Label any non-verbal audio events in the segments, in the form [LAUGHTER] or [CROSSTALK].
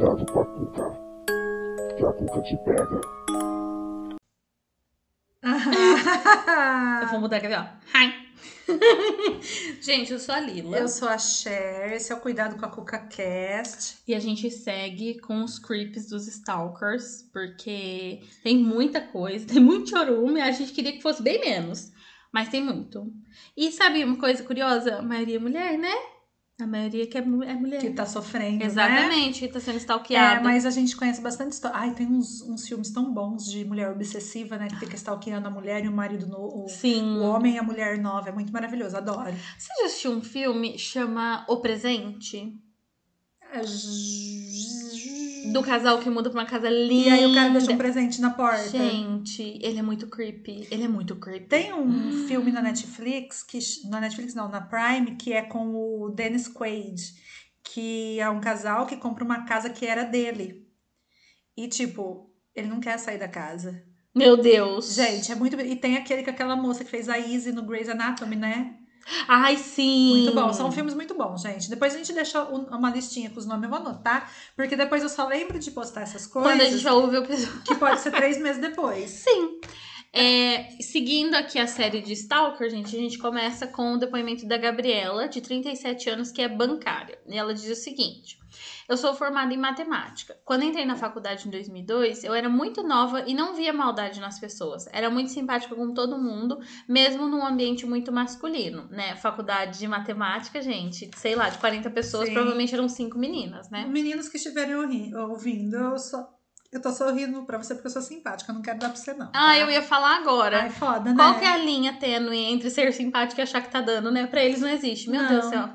cuidado com a Cuca, que a Cuca te pega. Eu vou mudar aqui, ó. Hi. [LAUGHS] gente, eu sou a Lila. Eu sou a Cher, esse é o Cuidado com a CucaCast. E a gente segue com os creeps dos Stalkers, porque tem muita coisa, [LAUGHS] tem muito chorume, a gente queria que fosse bem menos, mas tem muito. E sabe uma coisa curiosa? A maioria é mulher, né? A maioria que é, é mulher. Que tá sofrendo, né? Exatamente, que tá sendo stalkeada. É, mas a gente conhece bastante história. Ai, tem uns, uns filmes tão bons de mulher obsessiva, né? Que fica stalkeando a mulher e o marido no. O, Sim. o homem e a mulher nova. É muito maravilhoso, adoro. Você já assistiu um filme chama O Presente? Do casal que muda pra uma casa linda. E aí o cara deixa um presente na porta. Gente, ele é muito creepy. Ele é muito creepy. Tem um filme na Netflix, que na Netflix não, na Prime, que é com o Dennis Quaid, que é um casal que compra uma casa que era dele. E tipo, ele não quer sair da casa. Meu Deus. Gente, é muito. E tem aquele com aquela moça que fez a Izzy no Grey's Anatomy, né? Ai, sim. Muito bom. São filmes muito bons, gente. Depois a gente deixa um- uma listinha com os nomes, eu vou anotar, porque depois eu só lembro de postar essas coisas. Quando a gente vai ouvir o episódio. Que pode ser três meses depois. [LAUGHS] Sim. É, seguindo aqui a série de Stalker, gente, a gente começa com o depoimento da Gabriela, de 37 anos, que é bancária. E ela diz o seguinte: Eu sou formada em matemática. Quando entrei na faculdade em 2002, eu era muito nova e não via maldade nas pessoas. Era muito simpática com todo mundo, mesmo num ambiente muito masculino, né? Faculdade de matemática, gente, sei lá, de 40 pessoas, Sim. provavelmente eram cinco meninas, né? Meninos que estiverem ouvi- ouvindo, eu só. Eu tô sorrindo pra você porque eu sou simpática, eu não quero dar pra você, não. Ah, tá? eu ia falar agora. Ai, foda, né? Qual que é a linha tênue entre ser simpático e achar que tá dando, né? Pra eles não existe. Meu Não. Deus do céu.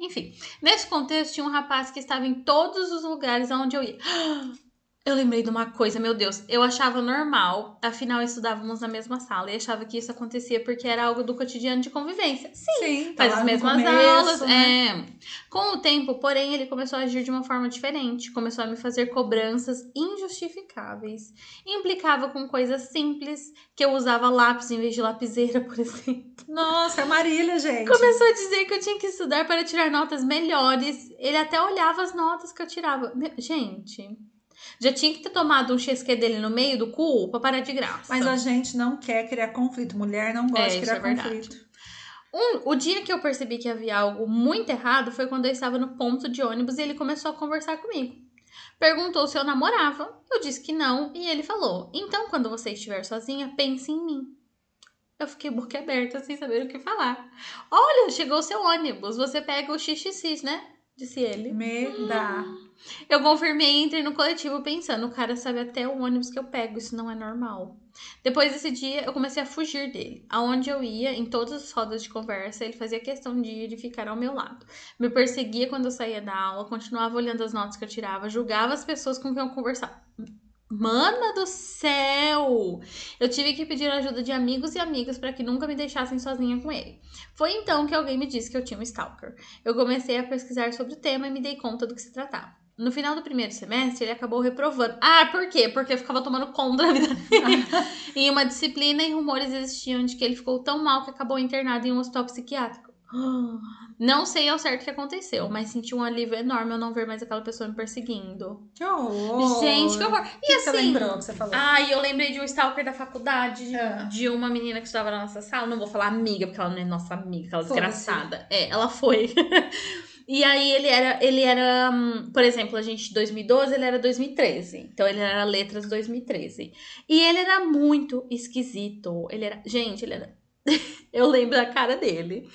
Enfim, nesse contexto tinha um rapaz que estava em todos os lugares aonde eu ia. [GASPS] Eu lembrei de uma coisa, meu Deus. Eu achava normal, afinal estudávamos na mesma sala e achava que isso acontecia porque era algo do cotidiano de convivência. Sim, Sim, tá faz as mesmas começo, aulas. né? É. Com o tempo, porém, ele começou a agir de uma forma diferente. Começou a me fazer cobranças injustificáveis. Implicava com coisas simples, que eu usava lápis em vez de lapiseira, [LAUGHS] por exemplo. Nossa, é Marília, gente. Começou a dizer que eu tinha que estudar para tirar notas melhores. Ele até olhava as notas que eu tirava. Gente, já tinha que ter tomado um XQ dele no meio do cu pra parar de graça. Mas a gente não quer criar conflito. Mulher não gosta É, de criar é conflito. Um- o dia que eu percebi que havia algo muito errado foi quando eu estava no ponto de ônibus e ele começou a conversar comigo. Perguntou se eu namorava, eu disse que não, e ele falou: Então, quando você estiver sozinha, pense em mim. Eu fiquei boquiaberta, sem saber o que falar. Olha, chegou o seu ônibus, você pega o XXX, né? Disse ele. Me dá. Eu confirmei e entrei no coletivo pensando, o cara sabe até o ônibus que eu pego, isso não é normal. Depois desse dia, eu comecei a fugir dele. Aonde eu ia, em todas as rodas de conversa, ele fazia questão de ir e ficar ao meu lado. Me perseguia quando eu saía da aula, continuava olhando as notas que eu tirava, julgava as pessoas com quem eu conversava. Mana do céu! Eu tive que pedir ajuda de amigos e amigas para que nunca me deixassem sozinha com ele. Foi então que alguém me disse que eu tinha um stalker. Eu comecei a pesquisar sobre o tema e me dei conta do que se tratava. No final do primeiro semestre, ele acabou reprovando. Ah, por quê? Porque eu ficava tomando conta da vida dele. [LAUGHS] em uma disciplina e rumores existiam de que ele ficou tão mal que acabou internado em um hospital psiquiátrico. Não sei ao certo o que aconteceu, mas senti um alívio enorme ao não ver mais aquela pessoa me perseguindo. Que horror. Gente, que horror. E que que você assim. lembrou que você falou? Ai, eu lembrei de um stalker da faculdade, Ah. de uma menina que estava na nossa sala. Não vou falar amiga, porque ela não é nossa amiga, aquela desgraçada. É, ela foi. [LAUGHS] e aí ele era, ele era, hum, por exemplo, a gente 2012, ele era 2013. Então ele era letras 2013. E ele era muito esquisito. Ele era, gente, ele era [LAUGHS] Eu lembro da cara dele.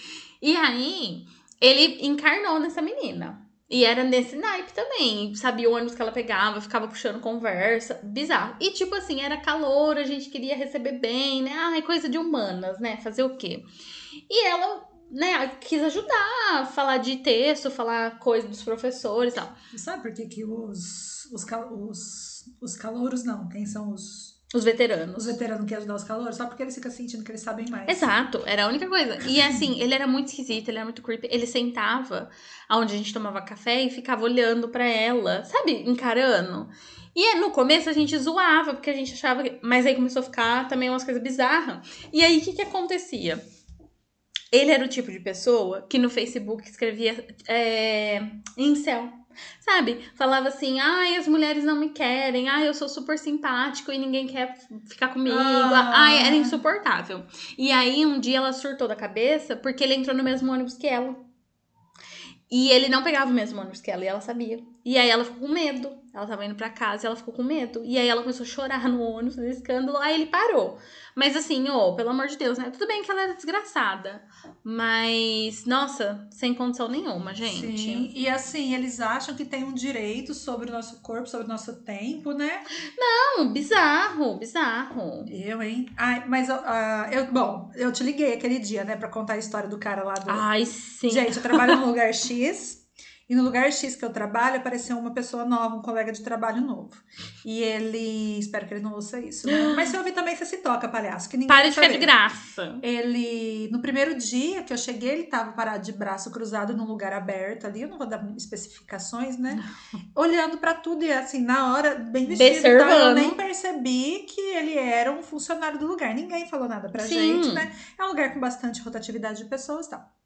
E aí, ele encarnou nessa menina. E era nesse naipe também. Sabia o ônibus que ela pegava, ficava puxando conversa. Bizarro. E tipo assim, era calor, a gente queria receber bem, né? Ai, coisa de humanas, né? Fazer o quê? E ela, né, quis ajudar, falar de texto, falar coisa dos professores e tal. Sabe por que, que os, os, os, os calouros não? Quem são os, Os veteranos. os veteranos não querem ajudar os calouros? Só porque eles ficam sentindo que eles sabem mais. Exato, era a única coisa. E assim, ele era muito esquisito, ele era muito creepy. Ele sentava onde a gente tomava café e ficava olhando pra ela, sabe, encarando. E é, no começo a gente zoava, porque a gente achava que. Mas aí começou a ficar também umas coisas bizarras. E aí o que que acontecia? Ele era o tipo de pessoa que no Facebook escrevia é, incel. Sabe? Falava assim, ai, as mulheres não me querem, ai, eu sou super simpático e ninguém quer ficar comigo. Ah. Ai, era insuportável. E aí, um dia ela surtou da cabeça porque ele entrou no mesmo ônibus que ela. E ele não pegava o mesmo ônibus que ela, e ela sabia. E aí ela ficou com medo. Ela tava indo pra casa e ela ficou com medo. E aí ela começou a chorar no ônibus, no escândalo. Aí ele parou. Mas assim, ô, pelo amor de Deus, né? Tudo bem que ela era desgraçada. Mas, nossa, sem condição nenhuma, gente. Sim, e assim, eles acham que tem um direito sobre o nosso corpo, sobre o nosso tempo, né? Não, bizarro, bizarro. Eu, hein? Ai, mas ah, eu, bom, eu te liguei aquele dia, né, pra contar a história do cara lá do. Ai, sim. Gente, eu trabalho no lugar X. E no lugar X que eu trabalho, apareceu uma pessoa nova, um colega de trabalho novo. E ele. Espero que ele não ouça isso, né? Mas se eu ouvir também, você se toca, palhaço. Que ninguém Para de ficar de graça. Ele, no primeiro dia que eu cheguei, ele tava parado de braço cruzado num lugar aberto ali, eu não vou dar especificações, né? Olhando pra tudo e assim, na hora, bem vestido, tal, eu nem percebi que ele era um funcionário do lugar. Ninguém falou nada pra Sim. gente, né? É um lugar com bastante rotatividade de pessoas e tal.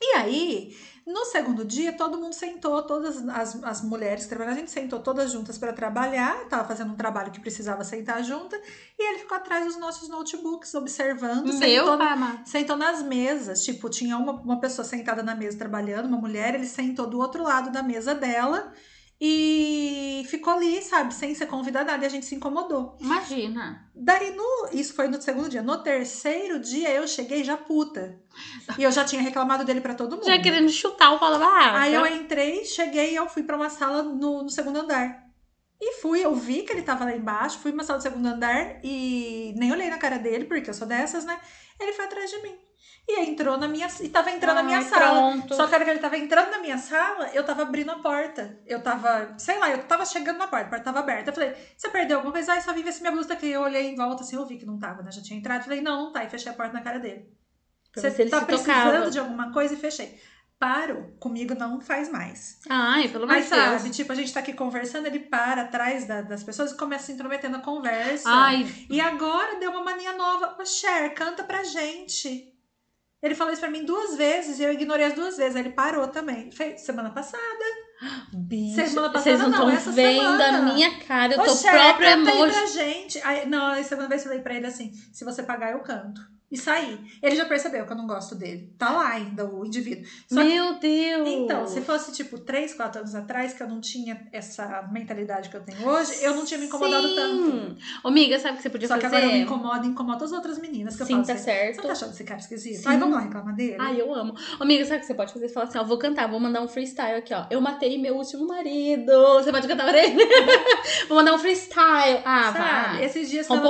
E aí, no segundo dia, todo mundo sentou, todas as, as mulheres que trabalhavam, a gente sentou todas juntas para trabalhar, tava fazendo um trabalho que precisava sentar junta, e ele ficou atrás dos nossos notebooks, observando, Meu sentou, sentou nas mesas, tipo, tinha uma, uma pessoa sentada na mesa trabalhando, uma mulher, ele sentou do outro lado da mesa dela e ficou ali, sabe, sem ser convidada, e a gente se incomodou. Imagina. Daí, no, isso foi no segundo dia. No terceiro dia, eu cheguei já puta. E eu já tinha reclamado dele pra todo mundo. Já querendo chutar o barraca. Aí eu entrei, cheguei e eu fui pra uma sala no, no segundo andar. E fui, eu vi que ele tava lá embaixo, fui pra sala do segundo andar e nem olhei na cara dele, porque eu sou dessas, né? Ele foi atrás de mim. E entrou na minha. E tava entrando na minha Ai, sala. Pronto. Só que a hora que ele tava entrando na minha sala, eu tava abrindo a porta. Eu tava, sei lá, eu tava chegando na porta, a porta tava aberta. Eu falei, você perdeu alguma coisa? Ai, só vim ver se minha blusa tá aqui. Eu olhei em volta assim, eu vi que não tava, né? Já tinha entrado. Falei, não, não tá. E fechei a porta na cara dele. Você tá precisando tocava. de alguma coisa e fechei. Paro, comigo não faz mais. Ai, pelo amor Mas de Deus. sabe, tipo, a gente tá aqui conversando, ele para atrás da- das pessoas e começa se intrometer na conversa. Ai, E agora deu uma mania nova. Ô, Cher, canta pra gente. Ele falou isso pra mim duas vezes e eu ignorei as duas vezes. Aí ele parou também. Foi semana passada. bicho. Semana passada Vocês não estão essa vendo semana. a minha cara. Eu Ô, tô Cher, aí emoji. pra gente. Aí, não, aí semana vez eu falei pra ele assim: se você pagar, eu canto. E saí. Ele já percebeu que eu não gosto dele. Tá lá ainda o indivíduo. Só que Meu Deus. Então, se fosse tipo 3, 4 anos atrás, que eu não tinha essa mentalidade que eu tenho hoje, eu não tinha me incomodado Sim. tanto. Ô, amiga, sabe o que você podia Só que fazer? agora eu me incomodo e incomodo as outras meninas que eu Sim, falo tá assim, certo. Você tá achando esse cara esquisito? Sim. Aí vamos lá reclamar dele? Ai, eu amo. Ô, amiga, sabe o que você pode fazer? Você fala assim, ó, vou cantar, vou mandar um freestyle aqui, ó. Eu matei meu último marido. Você pode cantar pra ele? [LAUGHS] vou mandar um freestyle. Ah, Sabe? vai. Esses dias tava-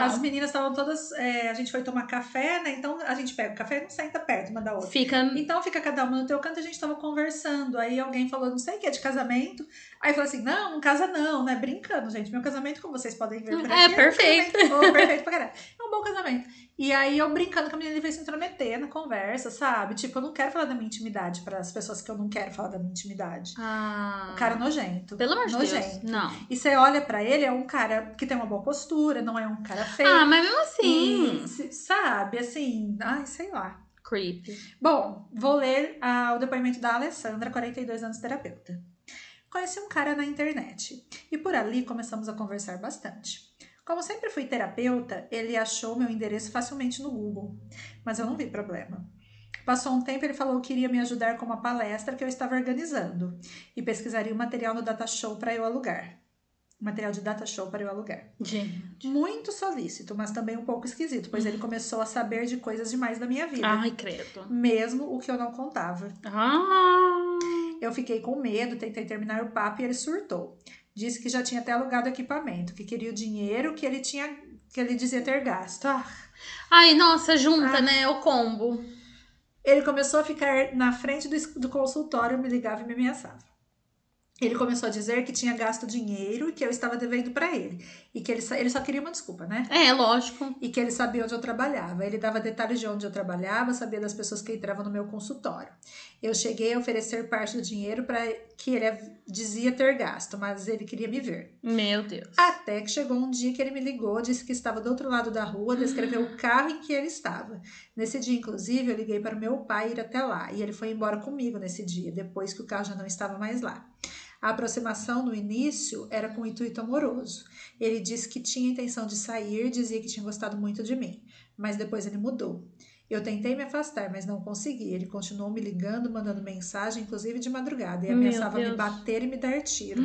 as meninas estavam todas. é, a gente foi tomar café, né? Então a gente pega o café e não senta perto uma da outra. Fica... Então fica cada uma no teu canto, a gente tava conversando. Aí alguém falou, não sei o que, é de casamento. Aí falou assim: não, não casa não, né? Brincando, gente. Meu casamento, como vocês podem ver por É, aqui, um perfeito. bom, perfeito pra caralho. É um bom casamento. E aí eu brincando com a menina, ele veio se intrometer na conversa, sabe? Tipo, eu não quero falar da minha intimidade para as pessoas que eu não quero falar da minha intimidade. Ah. O cara nojento. Pelo amor de Deus. Não. E você olha pra ele, é um cara que tem uma boa postura, não é um cara feio. Ah, mas mesmo assim. E, se- sabe, assim, ai, sei lá. Creepy. Bom, vou ler ah, o depoimento da Alessandra, 42 anos terapeuta. Conheci um cara na internet e por ali começamos a conversar bastante. Como sempre fui terapeuta, ele achou meu endereço facilmente no Google, mas eu não vi problema. Passou um tempo, ele falou que iria me ajudar com uma palestra que eu estava organizando e pesquisaria o material no Data Show para eu alugar. Material de Data Show para eu alugar. Gente. Muito solícito, mas também um pouco esquisito, pois ele começou a saber de coisas demais da minha vida. Ai, credo. Mesmo o que eu não contava. Ah. Eu fiquei com medo, tentei terminar o papo e ele surtou. Disse que já tinha até alugado equipamento, que queria o dinheiro que ele tinha, que ele dizia ter gasto. Ah. Ai, nossa, junta, Ah. né? O combo. Ele começou a ficar na frente do, do consultório, me ligava e me ameaçava. Ele começou a dizer que tinha gasto dinheiro e que eu estava devendo para ele. E que ele, só- ele só queria uma desculpa, né? É, lógico. e que ele sabia onde eu trabalhava. Ele dava detalhes de onde eu trabalhava, sabia das pessoas que entravam no meu consultório. Eu cheguei a oferecer parte do dinheiro para que ele dizia ter gasto, mas ele queria me ver. Meu Deus. Até que chegou um dia que ele me ligou, disse que estava do outro lado da rua, descreveu o [GASPS] carro em que ele estava. Nesse dia, inclusive, eu liguei para o meu pai ir até lá e ele foi embora comigo nesse dia, depois que o carro já não estava mais lá. A aproximação no início era com intuito amoroso. Ele disse que tinha intenção de sair, dizia que tinha gostado muito de mim, mas depois ele mudou. Eu tentei me afastar, mas não consegui. Ele continuou me ligando, mandando mensagem, inclusive de madrugada, e ameaçava me bater e me dar tiro.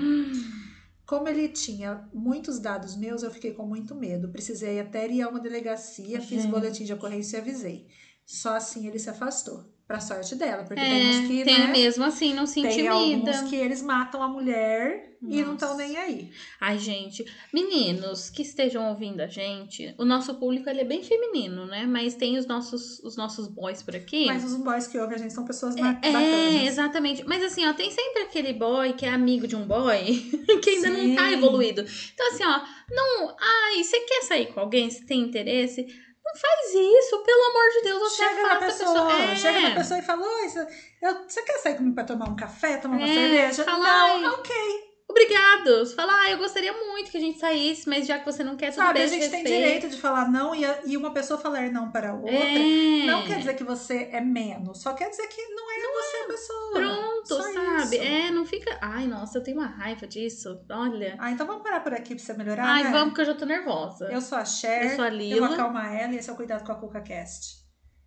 Como ele tinha muitos dados meus, eu fiquei com muito medo. Precisei até ir a uma delegacia, fiz Gente. boletim de ocorrência e avisei. Só assim ele se afastou. Pra sorte dela, porque É, tem uns que, tem né, mesmo assim, não se tem intimida. alguns que eles matam a mulher e não estão Nossa. nem aí. Ai, gente, meninos que estejam ouvindo a gente, o nosso público ele é bem feminino, né? Mas tem os nossos, os nossos boys por aqui. Mas os boys que ouvem a gente são pessoas ba- É, bacanas. exatamente. Mas assim, ó, tem sempre aquele boy que é amigo de um boy [LAUGHS] que ainda não tá Sim. evoluído. Então, assim, ó, não. Ai, você quer sair com alguém? Você tem interesse? Não faz isso, pelo amor de Deus, você Chega na afasta pessoa, a pessoa. É. chega na pessoa e fala: Oi, você, eu- você quer sair comigo pra tomar um café, tomar uma É, cerveja? fala, não, "Ai, ok. Obrigado. Você fala, ah, eu gostaria muito que a gente saísse, mas já que você não quer, tudo Sabe, bem, a eu te gente tem respeito. direito de falar não e, a- e uma pessoa falar não para a outra. É. Não quer dizer que você é menos, só quer dizer que não é você a pessoa. Pronto, Só sabe? isso. É, não fica. Ai, nossa, eu tenho uma raiva disso. Olha. Ah, então vamos parar por aqui pra você melhorar, Ai, né? vamos, porque eu já tô nervosa. Eu sou a Cher, Eu sou a eu Lila. vou acalmar ela e esse é o Cuidado com a CucaCast.